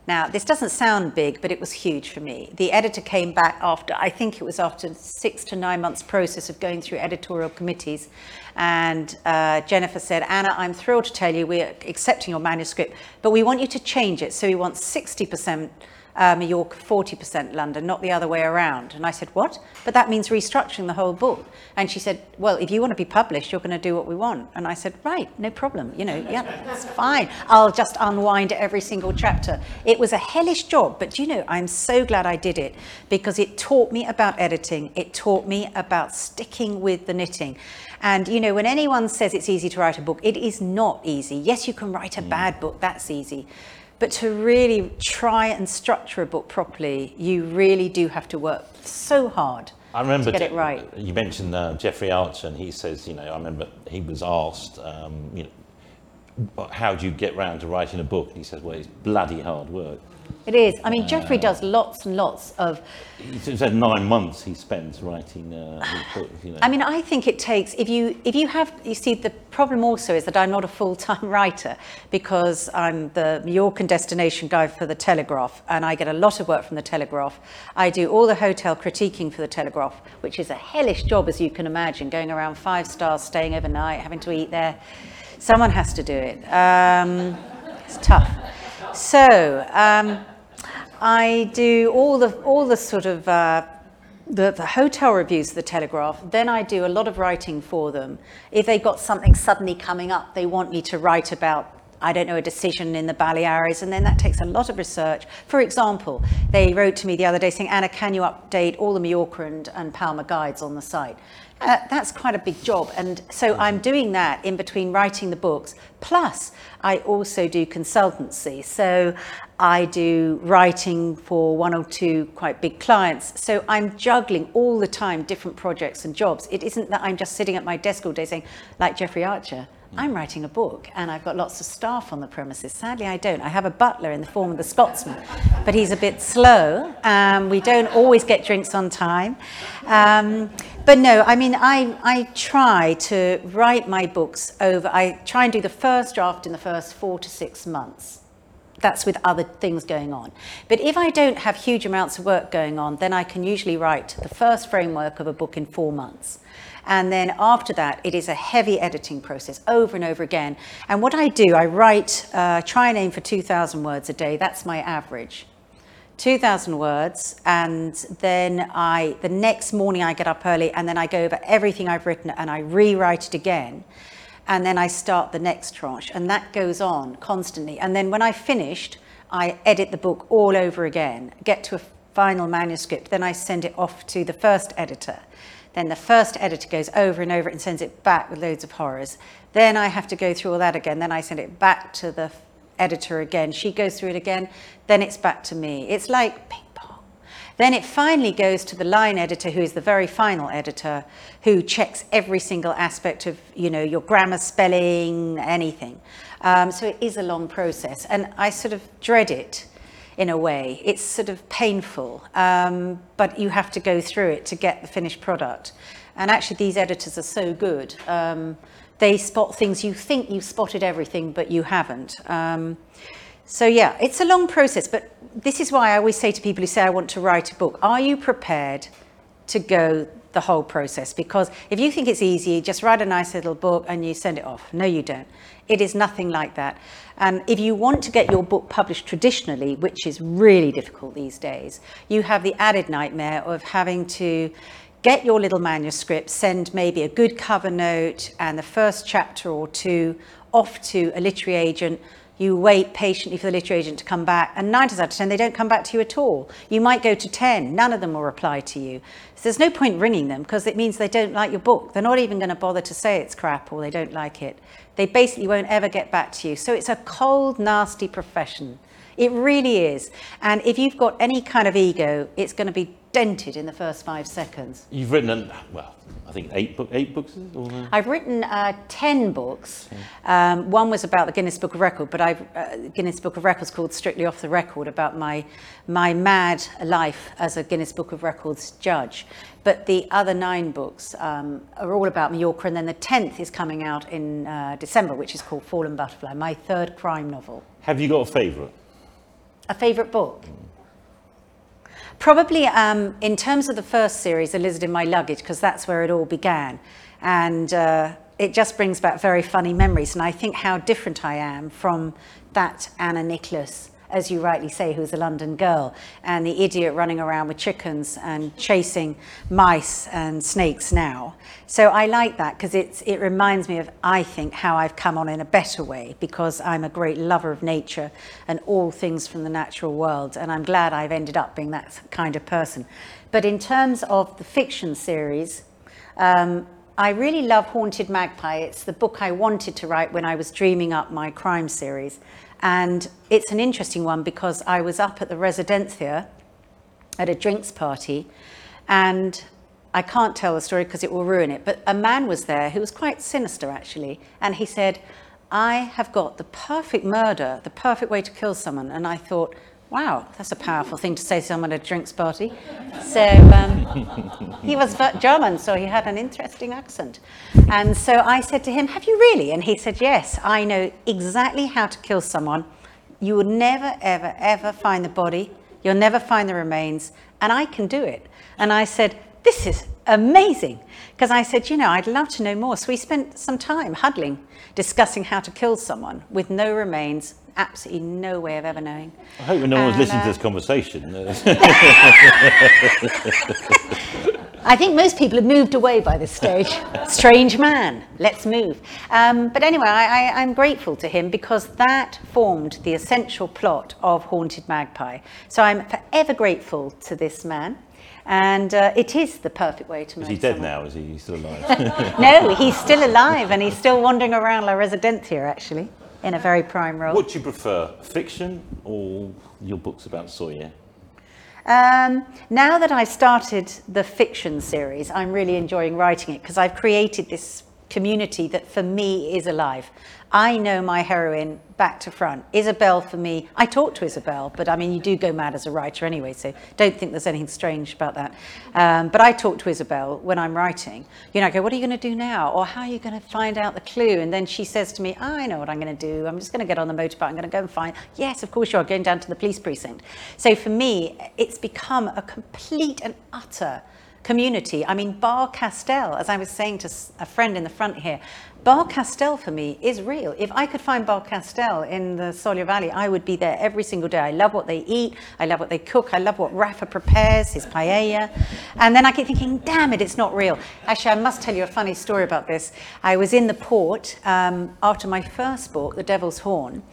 S2: Now, this doesn't sound big, but it was huge for me. The editor came back after, I think it was after six to nine months process of going through editorial committees, And uh, Jennifer said, Anna, I'm thrilled to tell you we're accepting your manuscript, but we want you to change it. So we want 60% uh, Mallorca, 40% London, not the other way around. And I said, what? But that means restructuring the whole book. And she said, well, if you want to be published, you're going to do what we want. And I said, right, no problem. You know, yeah, that's fine. I'll just unwind every single chapter. It was a hellish job, but you know, I'm so glad I did it because it taught me about editing. It taught me about sticking with the knitting. And you know, when anyone says it's easy to write a book, it is not easy. Yes, you can write a bad book, that's easy. But to really try and structure a book properly, you really do have to work so hard
S3: I remember
S2: to get it right.
S3: You mentioned uh, Jeffrey Archer, and he says, you know, I remember he was asked, um, you know, how do you get round to writing a book? And he says, well, it's bloody hard work.
S2: It is. I mean, Jeffrey does lots and lots of
S3: He said nine months he spends writing uh, book. You know.
S2: I mean, I think it takes if you if you have you see the problem also is that I'm not a full time <laughs> writer because I'm the York and destination guy for the Telegraph and I get a lot of work from the Telegraph. I do all the hotel critiquing for the Telegraph, which is a hellish job as you can imagine, going around five stars, staying overnight, having to eat there. Someone has to do it. Um, it's tough. So um, I do all the all the sort of uh, the, the hotel reviews of the Telegraph. Then I do a lot of writing for them. If they've got something suddenly coming up, they want me to write about. I don't know, a decision in the Baleares, and then that takes a lot of research. For example, they wrote to me the other day saying, Anna, can you update all the Mallorca and, and Palma guides on the site? Uh, that's quite a big job. And so I'm doing that in between writing the books. Plus, I also do consultancy. So I do writing for one or two quite big clients. So I'm juggling all the time different projects and jobs. It isn't that I'm just sitting at my desk all day saying, like Jeffrey Archer, I'm writing a book and I've got lots of staff on the premises. Sadly, I don't. I have a butler in the form of the Scotsman, but he's a bit slow. Um, we don't always get drinks on time. Um, but no, I mean, I, I try to write my books over, I try and do the first draft in the first four to six months that's with other things going on. But if I don't have huge amounts of work going on, then I can usually write the first framework of a book in four months. And then after that, it is a heavy editing process over and over again. And what I do, I write, uh, try and aim for 2,000 words a day. That's my average. 2,000 words, and then I, the next morning I get up early and then I go over everything I've written and I rewrite it again. And then I start the next tranche, and that goes on constantly. And then when I've finished, I edit the book all over again, get to a final manuscript, then I send it off to the first editor. Then the first editor goes over and over and sends it back with loads of horrors. Then I have to go through all that again. Then I send it back to the editor again. She goes through it again. Then it's back to me. It's like. Then it finally goes to the line editor, who is the very final editor, who checks every single aspect of, you know, your grammar, spelling, anything. Um, so it is a long process, and I sort of dread it in a way. It's sort of painful, um, but you have to go through it to get the finished product. And actually, these editors are so good. Um, they spot things you think you've spotted everything, but you haven't. So yeah, it's a long process, but this is why I always say to people who say I want to write a book, are you prepared to go the whole process? Because if you think it's easy, just write a nice little book and you send it off. No, you don't. It is nothing like that. And if you want to get your book published traditionally, which is really difficult these days, you have the added nightmare of having to get your little manuscript, send maybe a good cover note and the first chapter or two off to a literary agent. You wait patiently for the literary agent to come back, and nine times out of ten, they don't come back to you at all. You might go to 10, none of them will reply to you. So there's no point ringing them because it means they don't like your book. They're not even going to bother to say it's crap or they don't like it. They basically won't ever get back to you. So it's a cold, nasty profession. It really is. And if you've got any kind of ego, it's going to be dented in the first five seconds.
S3: You've written, an, well, I think eight, book, eight books. Or, uh,
S2: I've written uh, 10 books. Um, one was about the Guinness Book of Record, but I've uh, Guinness Book of Records called Strictly Off the Record about my my mad life as a Guinness Book of Records judge. But the other nine books um, are all about Mallorca, and then the 10th is coming out in uh, December, which is called Fallen Butterfly, my third crime novel.
S3: have you got a favourite?
S2: A favourite book? Probably um, in terms of the first series, A Lizard in My Luggage, because that's where it all began. And uh, it just brings back very funny memories. And I think how different I am from that Anna Nicholas, as you rightly say, who's a London girl, and the idiot running around with chickens and chasing mice and snakes now. So I like that because it reminds me of, I think, how I've come on in a better way because I'm a great lover of nature and all things from the natural world. And I'm glad I've ended up being that kind of person. But in terms of the fiction series, um, I really love Haunted Magpie. It's the book I wanted to write when I was dreaming up my crime series. And it's an interesting one because I was up at the Residencia at a drinks party and I can't tell the story because it will ruin it, but a man was there who was quite sinister actually. And he said, I have got the perfect murder, the perfect way to kill someone. And I thought, wow, that's a powerful thing to say to someone at a drinks party. So um, <laughs> he was German, so he had an interesting accent. And so I said to him, Have you really? And he said, Yes, I know exactly how to kill someone. You will never, ever, ever find the body, you'll never find the remains, and I can do it. And I said, This is amazing. Because I said, You know, I'd love to know more. So we spent some time huddling, discussing how to kill someone with no remains absolutely no way of ever knowing.
S3: I hope no one's listening uh, to this conversation. <laughs>
S2: I think most people have moved away by this stage. Strange man, let's move. Um, but anyway, I, I, I'm grateful to him because that formed the essential plot of Haunted Magpie. So I'm forever grateful to this man. And uh, it is the perfect way to
S3: Is he dead now? Is he still
S2: alive? <laughs> no, he's still alive and he's still wandering around La Residencia, actually in a very prime role.
S3: What do you prefer, fiction or your books about Sóller?
S2: Um, now that I've started the fiction series, I'm really enjoying writing it because I've created this community that for me is alive. I know my heroine back to front. Isabel for me, I talk to Isabel, but I mean, you do go mad as a writer anyway, so don't think there's anything strange about that. Um, but I talk to Isabel when I'm writing. You know, I go, what are you going to do now? Or how are you going to find out the clue? And then she says to me, oh, I know what I'm going to do. I'm just going to get on the motorbike. I'm going to go and find, yes, of course you are, going down to the police precinct. So for me, it's become a complete and utter community. I mean, Bar Castell, as I was saying to a friend in the front here, Bar Castell for me is real. If I could find Bar Castell in the Sóller Valley, I would be there every single day. I love what they eat. I love what they cook. I love what Rafa prepares, his paella. And then I keep thinking, damn it, it's not real. Actually, I must tell you a funny story about this. I was in the port um, after my first book, The Devil's Horn,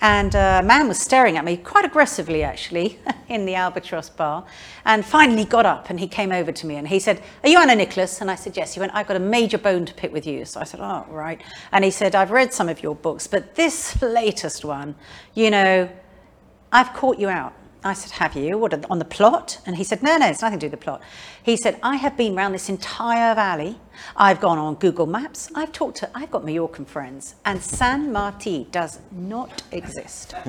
S2: and uh, a man was staring at me quite aggressively, actually, <laughs> in the Albatross bar, and finally got up and he came over to me and he said, Are you Anna Nicholas? And I said, Yes. He went, I've got a major bone to pick with you. So I said, Oh, right. And he said, I've read some of your books, but this <laughs> latest one, you know, I've caught you out. I said, Have you? What, on the plot? And he said, No, no, it's nothing to do with the plot. He said, I have been around this entire valley. I've gone on Google Maps. I've talked to, I've got Mallorcan friends, and San Marti does not exist. <laughs>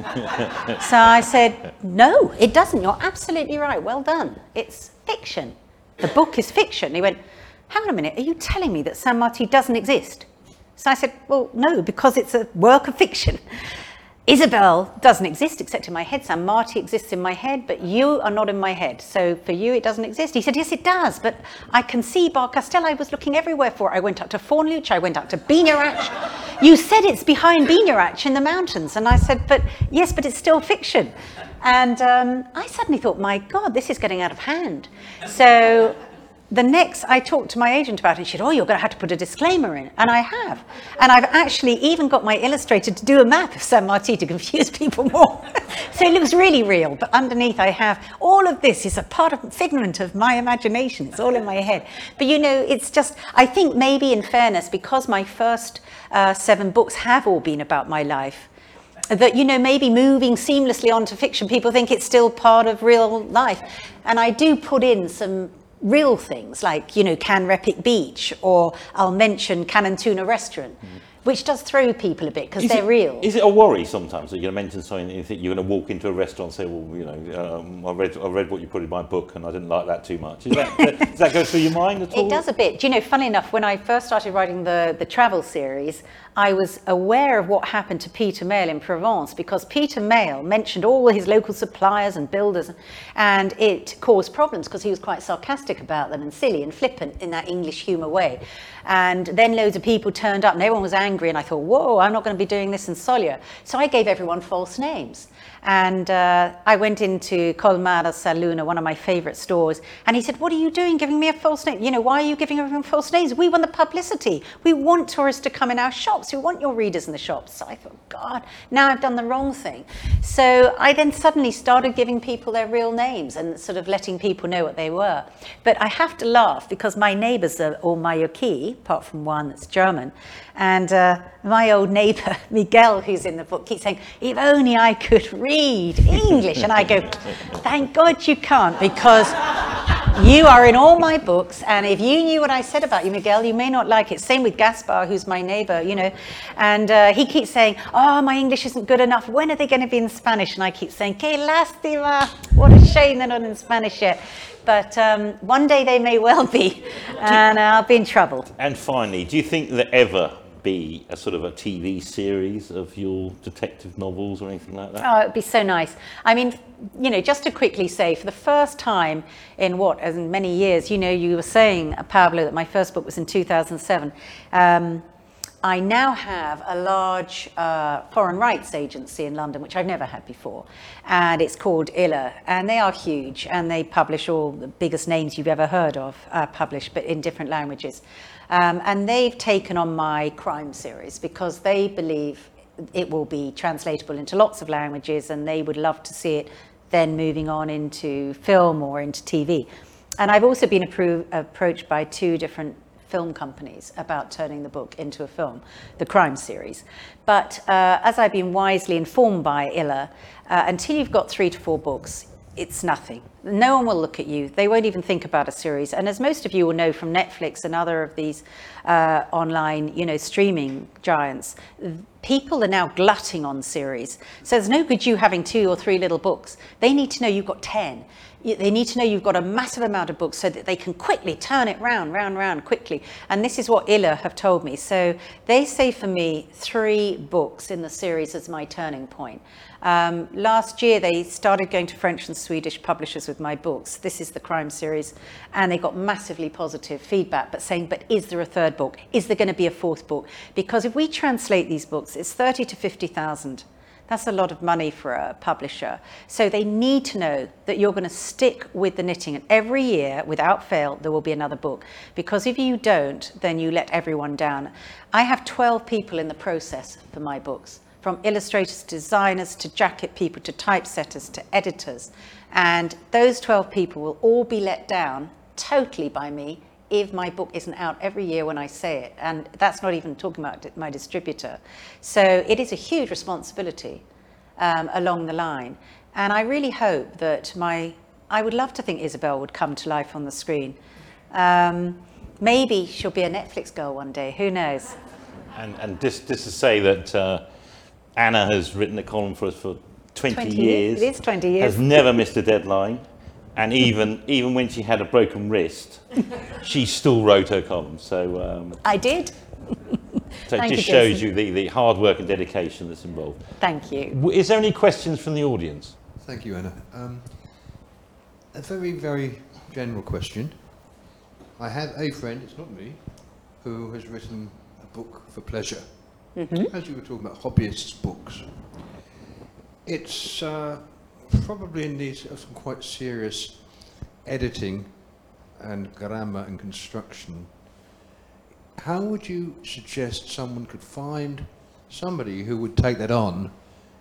S2: so I said, No, it doesn't. You're absolutely right. Well done. It's fiction. The book is fiction. He went, Hang on a minute. Are you telling me that San Marti doesn't exist? So I said, Well, no, because it's a work of fiction. Isabel doesn't exist except in my head. San Marti exists in my head, but you are not in my head. So for you, it doesn't exist. He said, Yes, it does, but I can see Bar Castell. I was looking everywhere for it. I went up to Fornalutx, I went up to Biniaraix. you said it's behind Biniaraix in the mountains. And I said, But yes, but it's still fiction. And um, I suddenly thought, My God, this is getting out of hand. So the next, I talked to my agent about it. She said, Oh, you're going to have to put a disclaimer in. And I have. And I've actually even got my illustrator to do a map of San Marti to confuse <laughs> people more. <laughs> so it looks really real. But underneath, I have all of this is a part of figment of my imagination. It's all in my head. But you know, it's just, I think maybe in fairness, because my first uh, seven books have all been about my life, that you know maybe moving seamlessly onto fiction people think it's still part of real life and i do put in some real things like, you know, Can Repic Beach or I'll mention Cannon Tuna Restaurant. Mm. which does throw people a bit because they're
S3: it-
S2: real.
S3: Is it a worry sometimes that you're going to mention something and you think you're going to walk into a restaurant and say, well, you know, um, I read I read what you put in my book and I didn't like that too much. Is that, <laughs> does that go through your mind at all?
S2: It does a bit. Do you know, funny enough, when I first started writing the, the travel series, I was aware of what happened to Peter Mayle in Provence because Peter Mayle mentioned all his local suppliers and builders, and it caused problems because he was quite sarcastic about them and silly and flippant in that English humour way. And then loads of people turned up and everyone was angry, and I thought, whoa, I'm not going to be doing this in Sóller. So I gave everyone false names. And uh, I went into Colmar Saluna, one of my favourite stores, and he said, What are you doing giving me a false name? You know, why are you giving everyone false names? We want the publicity. We want tourists to come in our shops. We want your readers in the shops. So I thought, God, now I've done the wrong thing. So I then suddenly started giving people their real names and sort of letting people know what they were. But I have to laugh because my neighbours are all Mallorquí, apart from one that's German. And uh, my old neighbour, <laughs> Miguel, who's in the book, keeps saying, if only I could read English. And I go, thank God you can't, because you are in all my books. And if you knew what I said about you, Miguel, you may not like it. Same with Gaspar, who's my neighbour, you know. And uh, he keeps saying, oh, my English isn't good enough. When are they going to be in Spanish? And I keep saying, que lástima. What a shame they're not in Spanish yet. But um, one day they may well be, and I'll be in trouble.
S3: And finally, do you think that ever be a sort of a TV series of your detective novels or anything like that?
S2: Oh, it'd be so nice. I mean, you know, just to quickly say, for the first time in what, as in many years, you know, you were saying, uh, Pablo, that my first book was in 2007. Um, I now have a large uh, foreign rights agency in London, which I've never had before, and it's called ILA, and they are huge, and they publish all the biggest names you've ever heard of, uh, published, but in different languages. Um, and they've taken on my crime series because they believe it will be translatable into lots of languages, and they would love to see it then moving on into film or into TV. And I've also been appro- approached by two different film companies about turning the book into a film, the crime series. But uh, as I've been wisely informed by ILA, uh, until you've got three to four books, it's nothing. No one will look at you. They won't even think about a series. And as most of you will know from Netflix and other of these uh, online, you know, streaming giants, people are now glutting on series. So there's no good you having two or three little books. They need to know you've got 10. They need to know you've got a massive amount of books so that they can quickly turn it round, round, round quickly. And this is what ILA have told me. So they say for me three books in the series as my turning point. Um, last year, they started going to French and Swedish publishers with my books. This is the crime series, and they got massively positive feedback, but saying, but is there a third book? Is there going to be a fourth book? Because if we translate these books, it's 30 to 50,000. That's a lot of money for a publisher. So they need to know that you're going to stick with the knitting. And every year, without fail, there will be another book. Because if you don't, then you let everyone down. I have 12 people in the process for my books from illustrators to designers to jacket people to typesetters to editors. And those 12 people will all be let down totally by me if my book isn't out every year when I say it. And that's not even talking about my distributor. So it is a huge responsibility um, along the line. And I really hope that my, I would love to think Isabel would come to life on the screen. Um, maybe she'll be a Netflix girl one day, who knows?
S3: And, and just, just to say that uh, Anna has written a column for us for 20,
S2: 20
S3: years.
S2: years. It is 20 years.
S3: Has never missed a deadline. And even, even when she had a broken wrist, she still wrote her column. So, um,
S2: I did.
S3: so it
S2: Thank
S3: just
S2: you,
S3: shows
S2: Jason.
S3: you the, the hard work and dedication that's involved.
S2: Thank you.
S3: W- Is there any questions from the audience?
S4: Thank you, Anna. Um, a very, very general question. I have a friend, it's not me, who has written a book for pleasure. As you were talking about hobbyists' books, it's uh, probably in need of some quite serious editing and grammar and construction. How would you suggest someone could find somebody who would take that on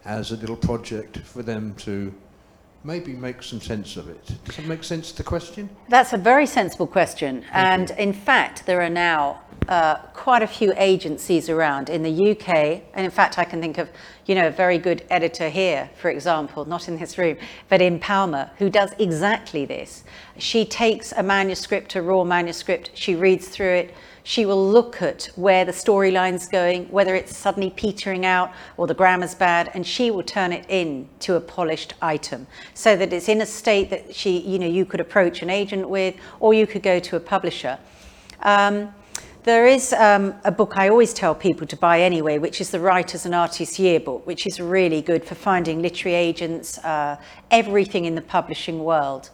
S4: as a little project for them to maybe make some sense of it? Does that make sense, the question?
S2: That's a very sensible question. and in fact, there are now uh, quite a few agencies around in the UK. And in fact, I can think of, you know, a very good editor here, for example, not in this room, but in Palma, who does exactly this. She takes a manuscript, a raw manuscript, she reads through it, She will look at where the storyline's going, whether it's suddenly petering out or the grammar's bad, and she will turn it in to a polished item so that it's in a state that she, you know, you could approach an agent with, or you could go to a publisher. Um, there is um, a book I always tell people to buy anyway, which is the Writers and Artists Yearbook, which is really good for finding literary agents, uh, everything in the publishing world.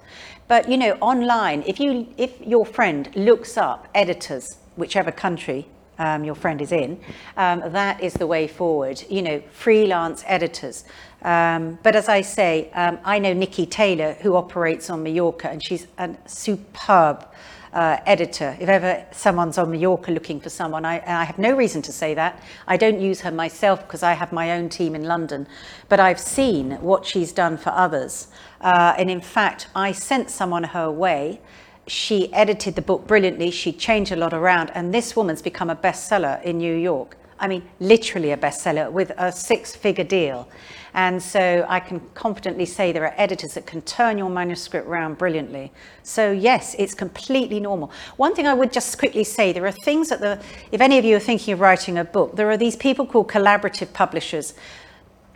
S2: But you know, online, if you if your friend looks up editors, whichever country um, your friend is in, um, that is the way forward. You know, freelance editors. Um, but as I say, um, I know Nikki Taylor, who operates on Mallorca, and she's a superb uh, editor. If ever someone's on Mallorca looking for someone, I, I have no reason to say that. I don't use her myself because I have my own team in London, but I've seen what she's done for others. Uh, and in fact, I sent someone her way. She edited the book brilliantly. She changed a lot around, and this woman's become a bestseller in New York. I mean, literally a bestseller with a six figure deal. And so I can confidently say there are editors that can turn your manuscript around brilliantly. So yes, it's completely normal. One thing I would just quickly say, there are things that the, if any of you are thinking of writing a book, there are these people called collaborative publishers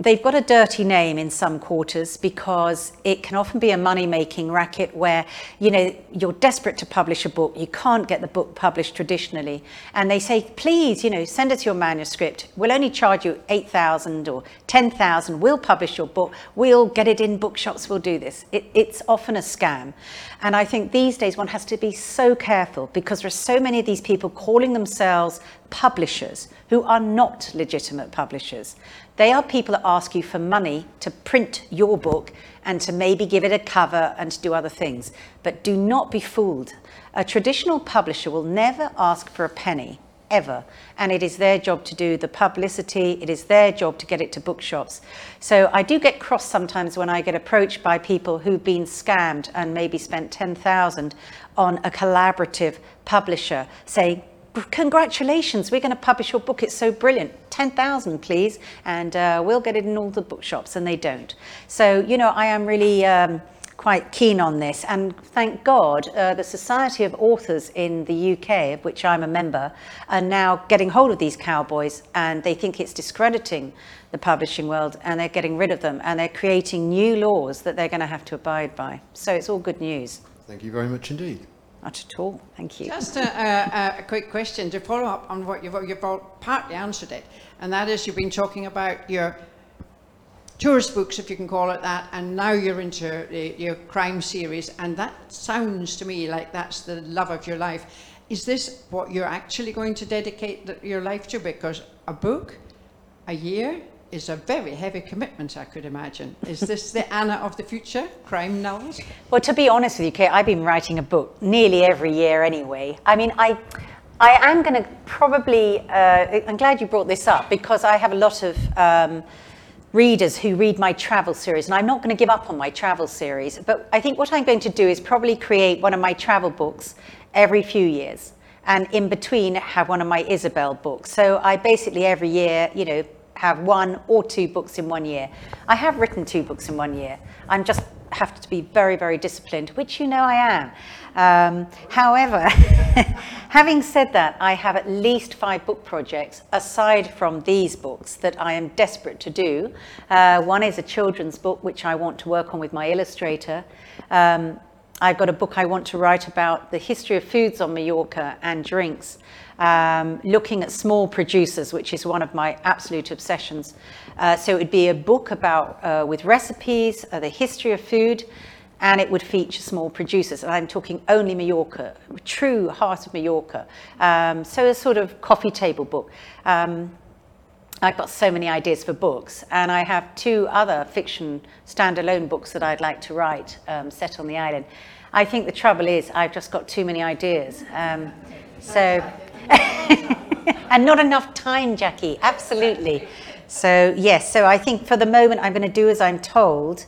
S2: they've got a dirty name in some quarters because it can often be a money making racket where you know you're desperate to publish a book you can't get the book published traditionally and they say please you know send us your manuscript. We'll only charge you 8000 or 10000 we'll publish your book. We'll get it in bookshops. We'll do this. It, it's often a scam. And i think these days one has to be so careful because there are so many of these people calling themselves publishers who are not legitimate publishers they are people that ask you for money to print your book and to maybe give it a cover and to do other things. But do not be fooled. A traditional publisher will never ask for a penny, ever. And it is their job to do the publicity, it is their job to get it to bookshops. So I do get cross sometimes when I get approached by people who've been scammed and maybe spent 10,000 on a collaborative publisher saying, congratulations, we're going to publish your book. It's so brilliant. 10,000, please. And uh, we'll get it in all the bookshops. And they don't. So, you know, I am really um, quite keen on this. And thank God, uh, the Society of Authors in the UK, of which I'm a member, are now getting hold of these cowboys. And they think it's discrediting the publishing world. And they're getting rid of them. And they're creating new laws that they're going to have to abide by. So it's all good news.
S4: Thank you very much indeed.
S2: Not at all. Thank you.
S5: Just a, a, a quick question to follow up on what you've, you've partly answered it, and that is you've been talking about your tourist books, if you can call it that, and now you're into the, your crime series, and that sounds to me like that's the love of your life. Is this what you're actually going to dedicate the, your life to? Because a book, a year, is a very heavy commitment, I could imagine. Is this the Anna of the future, crime novels?
S2: Well, to be honest with you, Kate, I've been writing a book nearly every year anyway. I mean, I, I am going to probably, uh, I'm glad you brought this up because I have a lot of um, readers who read my travel series, and I'm not going to give up on my travel series. But I think what I'm going to do is probably create one of my travel books every few years. And in between, have one of my Isabel books. So I basically every year, you know, have one or two books in one year. I have written two books in one year. I'm just have to be very, very disciplined, which you know I am. Um, however, <laughs> having said that, I have at least five book projects aside from these books that I am desperate to do. Uh, one is a children's book, which I want to work on with my illustrator. Um, I've got a book I want to write about the history of foods on Mallorca and drinks um, looking at small producers, which is one of my absolute obsessions. Uh, so it would be a book about uh, with recipes, uh, the history of food, and it would feature small producers. And I'm talking only Mallorca, true heart of Mallorca. Um, so a sort of coffee table book. Um, I've got so many ideas for books, and I have two other fiction standalone books that I'd like to write um, set on the island. I think the trouble is I've just got too many ideas. Um, so <laughs> and not enough time, Jackie, absolutely. So, yes, so I think for the moment I'm going to do as I'm told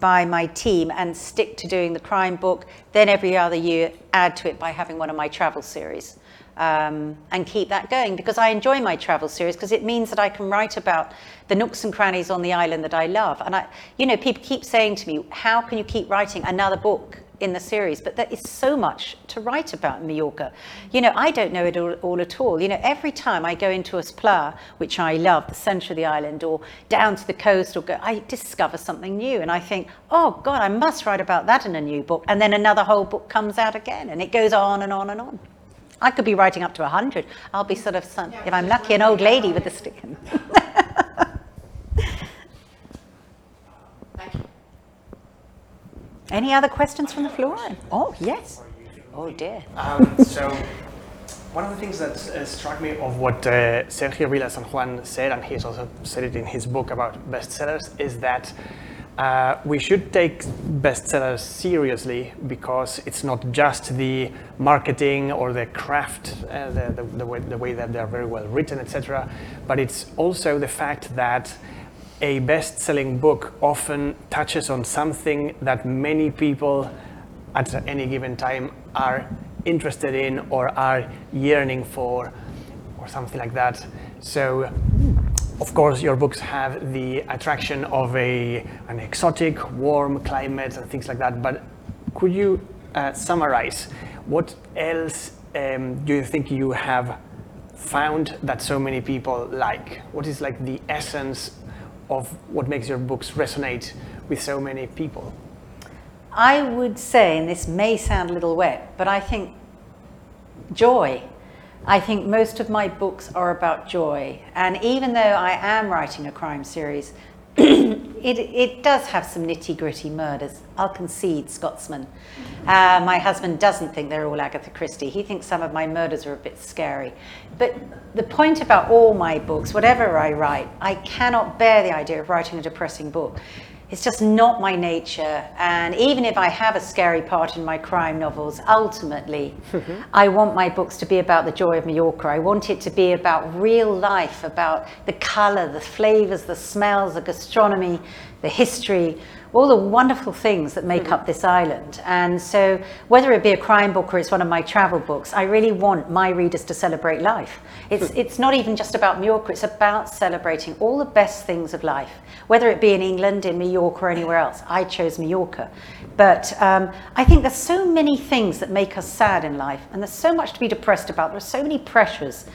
S2: by my team and stick to doing the crime book, then every other year add to it by having one of my travel series. Um, and keep that going because I enjoy my travel series because it means that I can write about the nooks and crannies on the island that I love. And I, you know, people keep saying to me, "How can you keep writing another book? In the series, but there is so much to write about in Mallorca. You know, I don't know it all, all at all. You know, every time I go into Es Pla, which I love, the centre of the island, or down to the coast, or go, I discover something new, and I think, oh God, I must write about that in a new book. And then another whole book comes out again, and it goes on and on and on. I could be writing up to a 100. I'll be sort of, some, if I'm lucky, an old lady with a stick. <laughs>
S5: Thank you.
S2: Any other questions from the floor? Oh, yes. Oh, dear.
S1: Um, so, one of the things that uh, struck me of what uh, Sergio Vila-Sanjuán said, and he's also said it in his book about bestsellers, is that uh, we should take bestsellers seriously because it's not just the marketing or the craft, uh, the, the, the, way, the way that they're very well written, etc., but it's also the fact that a best selling book often touches on something that many people at any given time are interested in or are yearning for or something like that. So of course your books have the attraction of a an exotic warm climate and things like that but could you uh, summarize what else um, do you think you have found that so many people like? What is like the essence of what makes your books resonate with so many people
S2: I would say, and this may sound a little wet, but I think joy. I think most of my books are about joy. And even though I am writing a crime series, <coughs> it, it does have some nitty gritty murders. I'll concede, Scotsman. Uh, my husband doesn't think they're all Agatha Christie. He thinks some of my murders are a bit scary. But the point about all my books, whatever I write, I cannot bear the idea of writing a depressing book. It's just not my nature. And even if I have a scary part in my crime novels, ultimately, mm-hmm. I want my books to be about the joy of Mallorca. I want it to be about real life, about the color, the flavors, the smells, the gastronomy, the history, all the wonderful things that make up this island. And so, whether it be a crime book or it's one of my travel books, I really want my readers to celebrate life. It's, it's not even just about Mallorca, it's about celebrating all the best things of life, whether it be in England, in Mallorca, or anywhere else. I chose Mallorca. But um, I think there's so many things that make us sad in life, and there's so much to be depressed about. There are so many pressures.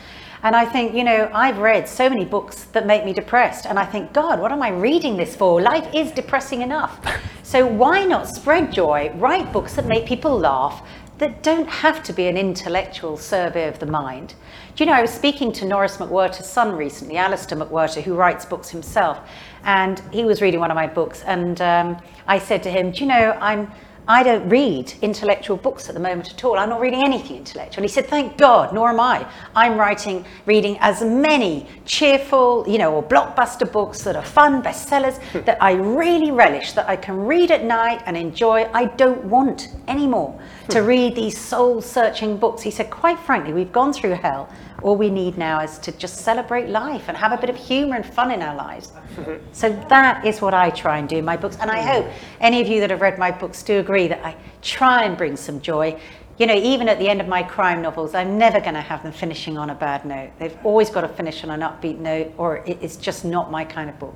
S2: And I think, you know, I've read so many books that make me depressed. And I think, God, what am I reading this for? Life is depressing enough. <laughs> So why not spread joy, write books that make people laugh, that don't have to be an intellectual survey of the mind? Do you know, I was speaking to Norris McWhirter's son recently, Alistair McWhirter, who writes books himself. And he was reading one of my books. And um, I said to him, Do you know, I'm. I don't read intellectual books at the moment at all. I'm not reading anything intellectual. And he said, thank God, nor am I. I'm writing, reading as many cheerful, you know, or blockbuster books that are fun, bestsellers, hmm. that I really relish, that I can read at night and enjoy. I don't want anymore to read these soul searching books. He said, quite frankly, we've gone through hell. All we need now is to just celebrate life and have a bit of humor and fun in our lives. Mm-hmm. So that is what I try and do in my books. And I mm. hope any of you that have read my books do agree that I try and bring some joy. You know, even at the end of my crime novels, I'm never going to have them finishing on a bad note. They've always got to finish on an upbeat note, or it's just not my kind of book.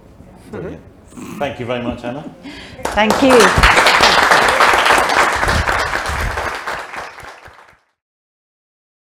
S2: Mm-hmm.
S3: Thank you very much, Anna.
S2: Thank you.